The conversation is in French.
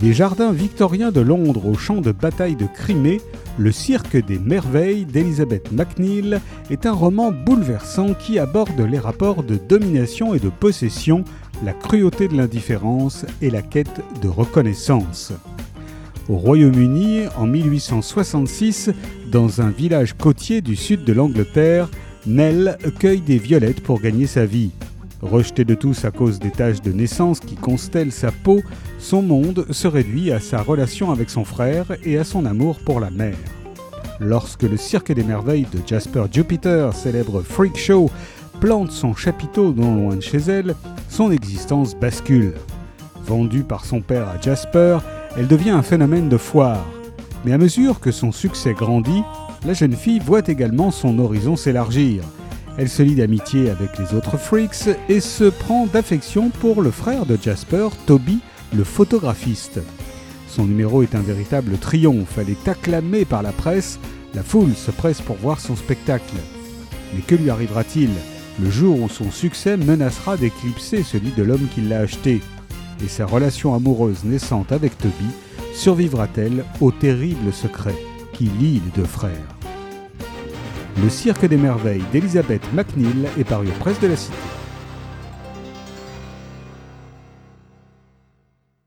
Des jardins victoriens de Londres au champ de bataille de Crimée, Le Cirque des Merveilles d'Elizabeth MacNeil est un roman bouleversant qui aborde les rapports de domination et de possession, la cruauté de l'indifférence et la quête de reconnaissance. Au Royaume-Uni, en 1866, dans un village côtier du sud de l'Angleterre, Nell cueille des violettes pour gagner sa vie. Rejeté de tous à cause des taches de naissance qui constellent sa peau, son monde se réduit à sa relation avec son frère et à son amour pour la mer. Lorsque le Cirque des Merveilles de Jasper Jupiter, célèbre freak show, plante son chapiteau non loin de chez elle, son existence bascule. Vendue par son père à Jasper, elle devient un phénomène de foire. Mais à mesure que son succès grandit, la jeune fille voit également son horizon s'élargir. Elle se lie d'amitié avec les autres freaks et se prend d'affection pour le frère de Jasper, Toby, le photographiste. Son numéro est un véritable triomphe, elle est acclamée par la presse, la foule se presse pour voir son spectacle. Mais que lui arrivera-t-il le jour où son succès menacera d'éclipser celui de l'homme qui l'a acheté? Et sa relation amoureuse naissante avec Toby survivra-t-elle au terrible secret qui lie les deux frères? Le Cirque des Merveilles d'Elizabeth MacNeil est paru aux presses de la Cité.